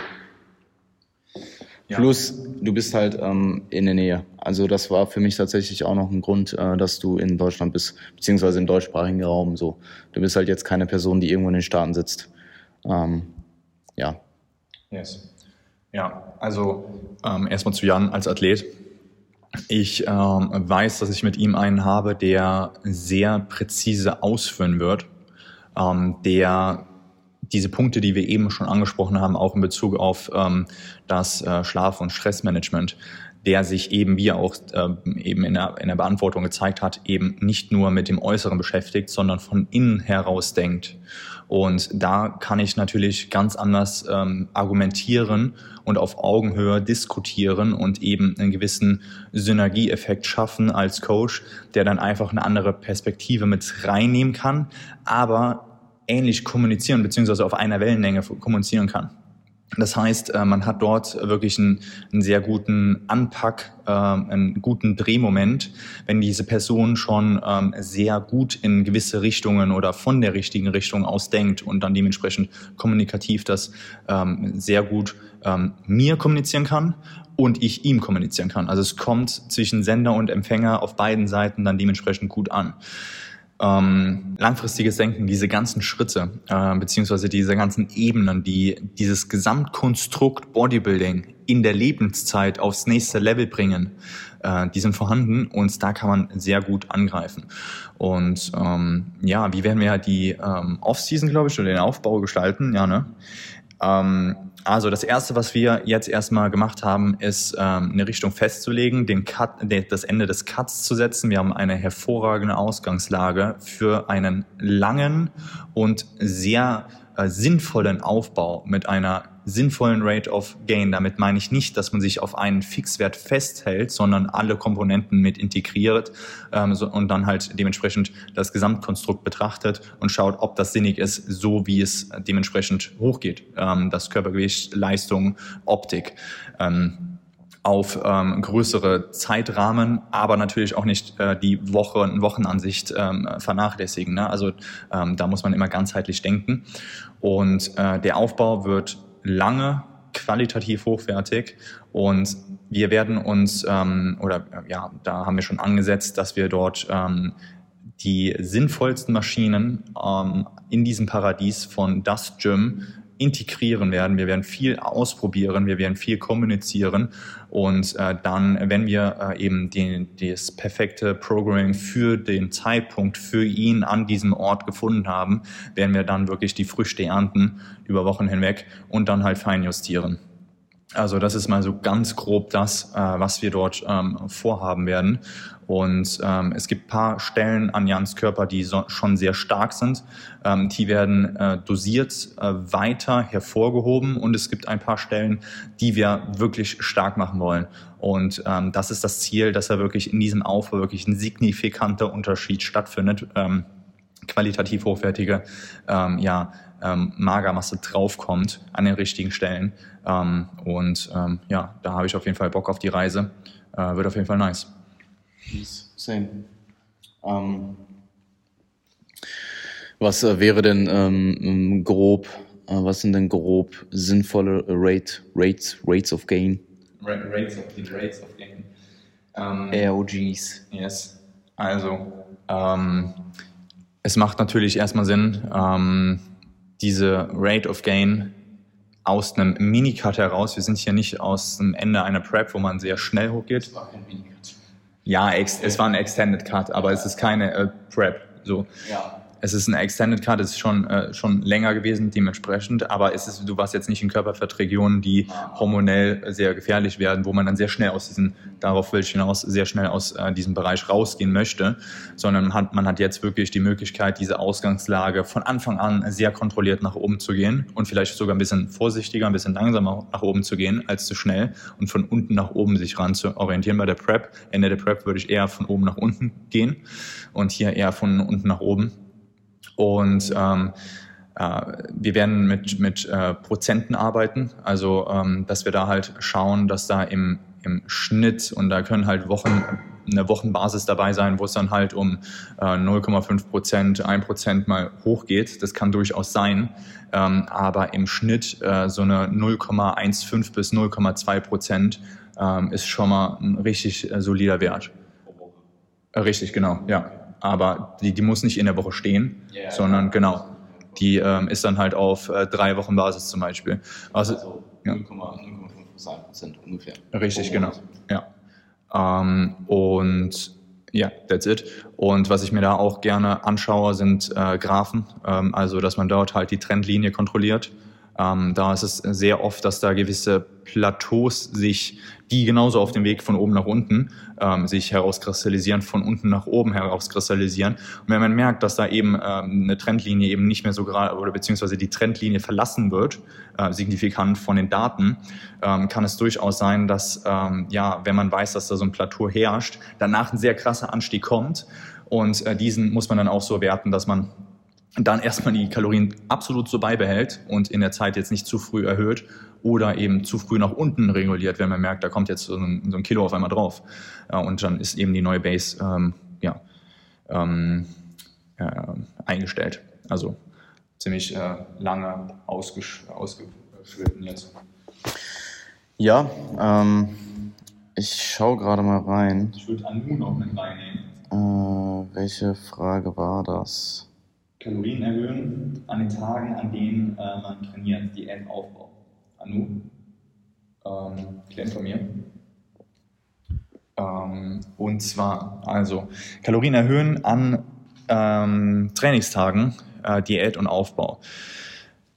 Ja. Plus, du bist halt ähm, in der Nähe. Also das war für mich tatsächlich auch noch ein Grund, äh, dass du in Deutschland bist, beziehungsweise im deutschsprachigen Raum. So, du bist halt jetzt keine Person, die irgendwo in den Staaten sitzt. Ähm, ja. Yes. Ja, also ähm, erstmal zu Jan als Athlet. Ich ähm, weiß, dass ich mit ihm einen habe, der sehr präzise ausführen wird, ähm, der diese Punkte, die wir eben schon angesprochen haben, auch in Bezug auf ähm, das äh, Schlaf- und Stressmanagement, der sich eben, wie er auch äh, eben in der, in der Beantwortung gezeigt hat, eben nicht nur mit dem Äußeren beschäftigt, sondern von innen heraus denkt. Und da kann ich natürlich ganz anders ähm, argumentieren und auf Augenhöhe diskutieren und eben einen gewissen Synergieeffekt schaffen als Coach, der dann einfach eine andere Perspektive mit reinnehmen kann, aber ähnlich kommunizieren beziehungsweise auf einer Wellenlänge kommunizieren kann. Das heißt, äh, man hat dort wirklich einen, einen sehr guten Anpack, äh, einen guten Drehmoment, wenn diese Person schon ähm, sehr gut in gewisse Richtungen oder von der richtigen Richtung aus denkt und dann dementsprechend kommunikativ das ähm, sehr gut ähm, mir kommunizieren kann und ich ihm kommunizieren kann. Also es kommt zwischen Sender und Empfänger auf beiden Seiten dann dementsprechend gut an ähm, langfristiges Denken, diese ganzen Schritte, äh, beziehungsweise diese ganzen Ebenen, die dieses Gesamtkonstrukt Bodybuilding in der Lebenszeit aufs nächste Level bringen, äh, die sind vorhanden und da kann man sehr gut angreifen. Und ähm, ja, wie werden wir die ähm, Off-Season, glaube ich, oder den Aufbau gestalten? Ja, ne? Ähm, also das erste, was wir jetzt erstmal gemacht haben, ist ähm, eine Richtung festzulegen, den Cut, das Ende des Cuts zu setzen. Wir haben eine hervorragende Ausgangslage für einen langen und sehr äh, sinnvollen Aufbau mit einer sinnvollen Rate of Gain. Damit meine ich nicht, dass man sich auf einen Fixwert festhält, sondern alle Komponenten mit integriert ähm, so, und dann halt dementsprechend das Gesamtkonstrukt betrachtet und schaut, ob das sinnig ist, so wie es dementsprechend hochgeht. Ähm, das Körpergewicht, Leistung, Optik. Ähm, auf ähm, größere Zeitrahmen, aber natürlich auch nicht äh, die Woche, Wochenansicht ähm, vernachlässigen. Ne? Also ähm, da muss man immer ganzheitlich denken. Und äh, der Aufbau wird lange qualitativ hochwertig. Und wir werden uns, ähm, oder ja, da haben wir schon angesetzt, dass wir dort ähm, die sinnvollsten Maschinen ähm, in diesem Paradies von Dust Gym integrieren werden, wir werden viel ausprobieren, wir werden viel kommunizieren und äh, dann, wenn wir äh, eben den, das perfekte Programming für den Zeitpunkt für ihn an diesem Ort gefunden haben, werden wir dann wirklich die Früchte ernten über Wochen hinweg und dann halt feinjustieren. Also das ist mal so ganz grob das, äh, was wir dort ähm, vorhaben werden. Und ähm, es gibt paar Stellen an Jans Körper, die so, schon sehr stark sind. Ähm, die werden äh, dosiert äh, weiter hervorgehoben und es gibt ein paar Stellen, die wir wirklich stark machen wollen. Und ähm, das ist das Ziel, dass er wirklich in diesem Aufbau wirklich ein signifikanter Unterschied stattfindet. Ähm, qualitativ hochwertige ähm, ja, ähm, Magermasse draufkommt an den richtigen Stellen. Ähm, und ähm, ja, da habe ich auf jeden Fall Bock auf die Reise. Äh, wird auf jeden Fall nice. Same. Ähm, was äh, wäre denn ähm, grob, äh, was sind denn grob sinnvolle Rate, Rates, Rates of Gain? Rates of, the Rates of Gain. Ähm, ROGs. Yes. Also, ähm, es macht natürlich erstmal Sinn, ähm, diese Rate of Gain aus einem Minicut heraus. Wir sind hier nicht aus dem Ende einer Prep, wo man sehr schnell hochgeht. Es war kein Minicut. Ja, es war ein Extended Cut, aber es ist keine äh, Prep. So. Ja es ist ein Extended Cut, es ist schon, äh, schon länger gewesen dementsprechend, aber es ist, du warst jetzt nicht in Körperfettregionen, die hormonell sehr gefährlich werden, wo man dann sehr schnell aus diesem, darauf will ich hinaus, sehr schnell aus äh, diesem Bereich rausgehen möchte, sondern man hat, man hat jetzt wirklich die Möglichkeit, diese Ausgangslage von Anfang an sehr kontrolliert nach oben zu gehen und vielleicht sogar ein bisschen vorsichtiger, ein bisschen langsamer nach oben zu gehen als zu schnell und von unten nach oben sich ran zu orientieren. Bei der Prep, Ende der Prep würde ich eher von oben nach unten gehen und hier eher von unten nach oben. Und ähm, äh, wir werden mit, mit äh, Prozenten arbeiten, also ähm, dass wir da halt schauen, dass da im, im Schnitt und da können halt Wochen eine Wochenbasis dabei sein, wo es dann halt um äh, 0,5 Prozent, 1 Prozent mal hochgeht. Das kann durchaus sein. Ähm, aber im Schnitt äh, so eine 0,15 bis 0,2 Prozent ähm, ist schon mal ein richtig äh, solider Wert. Richtig, genau, ja aber die, die muss nicht in der Woche stehen, yeah, sondern genau, die ähm, ist dann halt auf äh, drei Wochen Basis zum Beispiel. Also, also 0,5 Prozent ungefähr. Richtig, genau. Ja. Ähm, und ja, that's it. Und was ich mir da auch gerne anschaue, sind äh, Graphen, ähm, also dass man dort halt die Trendlinie kontrolliert. Ähm, da ist es sehr oft, dass da gewisse Plateaus sich, die genauso auf dem Weg von oben nach unten ähm, sich herauskristallisieren, von unten nach oben herauskristallisieren. Und wenn man merkt, dass da eben ähm, eine Trendlinie eben nicht mehr so gerade oder beziehungsweise die Trendlinie verlassen wird, äh, signifikant von den Daten, ähm, kann es durchaus sein, dass ähm, ja, wenn man weiß, dass da so ein Plateau herrscht, danach ein sehr krasser Anstieg kommt. Und äh, diesen muss man dann auch so werten, dass man dann erstmal die Kalorien absolut so beibehält und in der Zeit jetzt nicht zu früh erhöht oder eben zu früh nach unten reguliert, wenn man merkt, da kommt jetzt so ein, so ein Kilo auf einmal drauf. Und dann ist eben die neue Base ähm, ja, ähm, äh, eingestellt. Also ziemlich äh, lange ausgesch ausgeschritten jetzt. Ja, ähm, ich schaue gerade mal rein. Ich würde Anu noch mit reinnehmen. Äh, welche Frage war das? Kalorien erhöhen an den Tagen, an denen äh, man trainiert, Diätaufbau. Anu, ähm, Klient von mir. Ähm, und zwar, also Kalorien erhöhen an ähm, Trainingstagen, äh, Diät und Aufbau.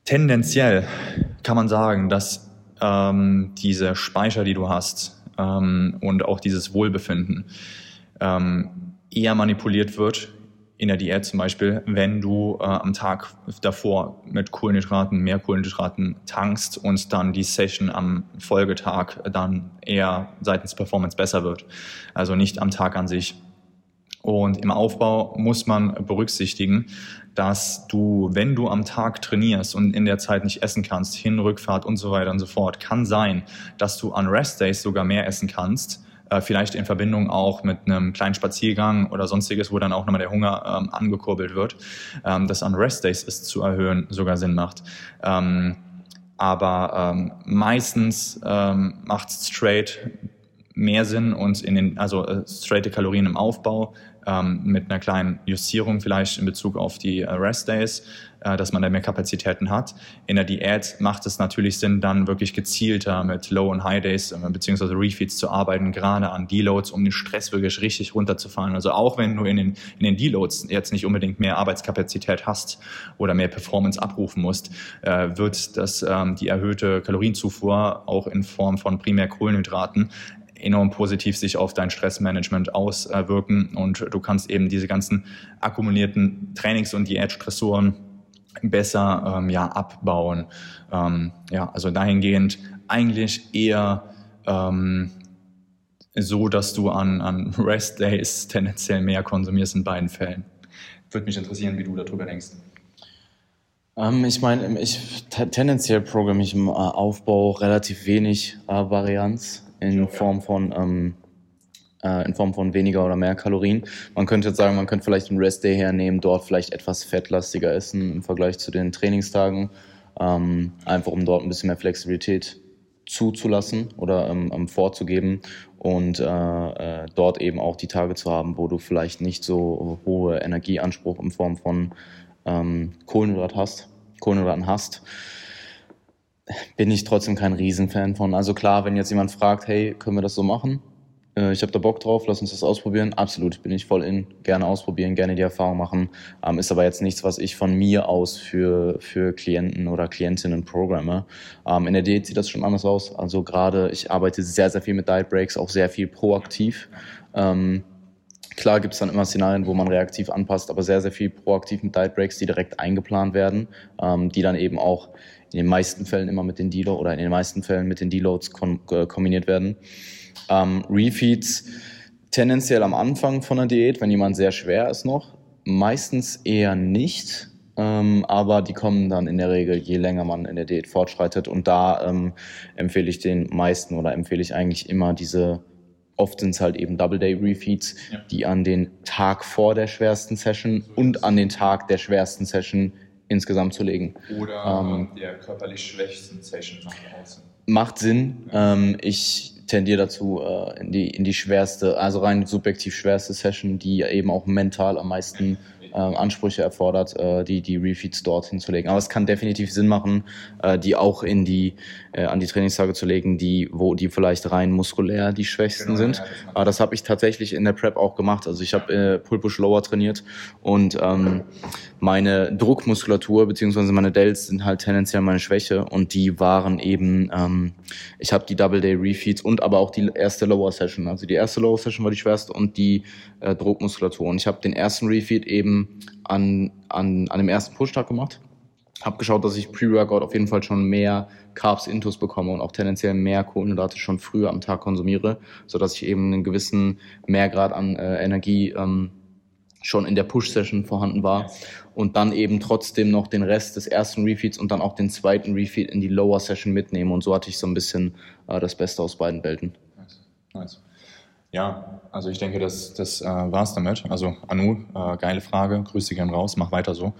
Tendenziell kann man sagen, dass ähm, diese Speicher, die du hast ähm, und auch dieses Wohlbefinden ähm, eher manipuliert wird in der Diät zum Beispiel, wenn du äh, am Tag davor mit Kohlenhydraten, mehr Kohlenhydraten tankst und dann die Session am Folgetag dann eher seitens Performance besser wird. Also nicht am Tag an sich. Und im Aufbau muss man berücksichtigen, dass du, wenn du am Tag trainierst und in der Zeit nicht essen kannst, Hin-, Rückfahrt und so weiter und so fort, kann sein, dass du an Rest Days sogar mehr essen kannst, äh, vielleicht in Verbindung auch mit einem kleinen Spaziergang oder sonstiges, wo dann auch nochmal der Hunger ähm, angekurbelt wird, ähm, das an Rest Days ist zu erhöhen, sogar Sinn macht. Ähm, aber ähm, meistens ähm, macht straight mehr Sinn und in den, also äh, straighte Kalorien im Aufbau ähm, mit einer kleinen Justierung vielleicht in Bezug auf die äh, Rest Days, äh, dass man da mehr Kapazitäten hat. In der Diät macht es natürlich Sinn, dann wirklich gezielter mit Low- und High-Days äh, beziehungsweise Refeeds zu arbeiten, gerade an Deloads, um den Stress wirklich richtig runterzufahren. Also auch wenn du in den, in den Deloads jetzt nicht unbedingt mehr Arbeitskapazität hast oder mehr Performance abrufen musst, äh, wird das, ähm, die erhöhte Kalorienzufuhr auch in Form von primär Kohlenhydraten enorm positiv sich auf dein Stressmanagement auswirken und du kannst eben diese ganzen akkumulierten Trainings- und Diätstressoren besser ähm, ja, abbauen. Ähm, ja, also dahingehend eigentlich eher ähm, so, dass du an, an Rest Days tendenziell mehr konsumierst in beiden Fällen. Würde mich interessieren, wie du darüber denkst. Ähm, ich meine, ich tendenziell programme ich im äh, Aufbau relativ wenig äh, Varianz in Form von ähm, äh, in Form von weniger oder mehr Kalorien. Man könnte jetzt sagen, man könnte vielleicht einen Rest Day hernehmen, dort vielleicht etwas fettlastiger essen im Vergleich zu den Trainingstagen, ähm, einfach um dort ein bisschen mehr Flexibilität zuzulassen oder ähm, ähm, vorzugeben und äh, äh, dort eben auch die Tage zu haben, wo du vielleicht nicht so hohe Energieanspruch in Form von ähm, Kohlenhydrat hast, Kohlenhydraten hast bin ich trotzdem kein Riesenfan von. Also klar, wenn jetzt jemand fragt, hey, können wir das so machen? Äh, ich habe da Bock drauf, lass uns das ausprobieren. Absolut, bin ich voll in. Gerne ausprobieren, gerne die Erfahrung machen. Ähm, ist aber jetzt nichts, was ich von mir aus für, für Klienten oder Klientinnen programme. Ähm, in der Diät sieht das schon anders aus. Also gerade, ich arbeite sehr, sehr viel mit Diet Breaks, auch sehr viel proaktiv. Ähm, Klar gibt es dann immer Szenarien, wo man reaktiv anpasst, aber sehr, sehr viel proaktiv mit Diet Breaks, die direkt eingeplant werden, ähm, die dann eben auch in den meisten Fällen immer mit den Deload oder in den meisten Fällen mit den Deloads äh, kombiniert werden. Ähm, Refeeds tendenziell am Anfang von der Diät, wenn jemand sehr schwer ist noch, meistens eher nicht. Ähm, aber die kommen dann in der Regel, je länger man in der Diät fortschreitet. Und da ähm, empfehle ich den meisten oder empfehle ich eigentlich immer diese, oft sind es halt eben Double Day Refeeds, ja. die an den Tag vor der schwersten Session so und an den Tag der schwersten Session insgesamt zu legen. Oder ähm, der körperlich schwächsten Session nach außen. Macht Sinn. Ja. Ähm, ich tendiere dazu äh, in, die, in die schwerste, also rein subjektiv schwerste Session, die eben auch mental am meisten äh, Ansprüche erfordert, äh, die, die Refeeds dort hinzulegen. Aber es kann definitiv Sinn machen, äh, die auch in die, äh, an die Trainingstage zu legen, die, wo die vielleicht rein muskulär die schwächsten genau, sind. Ja, das Aber das habe ich tatsächlich in der Prep auch gemacht. Also ich habe äh, Pull Push Lower trainiert und ähm, meine Druckmuskulatur beziehungsweise meine Delts sind halt tendenziell meine Schwäche und die waren eben, ähm, ich habe die Double Day Refeeds und aber auch die erste Lower Session. Also die erste Lower Session war die schwerste und die äh, Druckmuskulatur. Und ich habe den ersten Refeed eben an, an, an dem ersten Pushtag gemacht. Habe geschaut, dass ich Pre-Workout auf jeden Fall schon mehr Carbs Intus bekomme und auch tendenziell mehr Kohlenhydrate schon früher am Tag konsumiere, so dass ich eben einen gewissen Mehrgrad an äh, Energie ähm, schon in der Push-Session vorhanden war und dann eben trotzdem noch den Rest des ersten Refeeds und dann auch den zweiten Refeed in die Lower-Session mitnehme und so hatte ich so ein bisschen äh, das Beste aus beiden Welten. Nice. nice. Ja, also ich denke, das, das äh, war damit. Also Anu, äh, geile Frage, grüße dich gern raus, mach weiter so.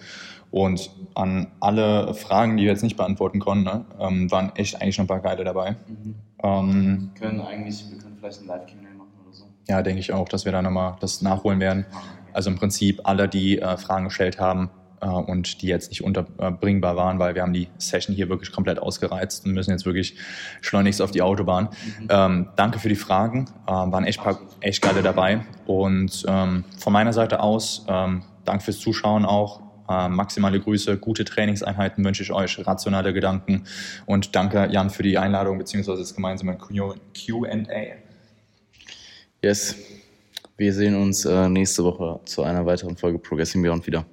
Und an alle Fragen, die wir jetzt nicht beantworten konnten, ne, ähm, waren echt eigentlich noch ein paar geile dabei. Mhm. Ähm, wir können eigentlich, wir können vielleicht ein Live-Q&A machen oder so. Ja, denke ich auch, dass wir da nochmal das nachholen werden. Also im Prinzip alle, die äh, Fragen gestellt haben, und die jetzt nicht unterbringbar waren, weil wir haben die Session hier wirklich komplett ausgereizt und müssen jetzt wirklich schleunigst auf die Autobahn. Mhm. Ähm, danke für die Fragen, äh, waren echt, paar, echt geile dabei und ähm, von meiner Seite aus ähm, danke fürs Zuschauen auch. Äh, maximale Grüße, gute Trainingseinheiten wünsche ich euch, rationale Gedanken und danke Jan für die Einladung bzw. das gemeinsame Q&A. Yes, wir sehen uns äh, nächste Woche zu einer weiteren Folge Progressing Beyond wieder.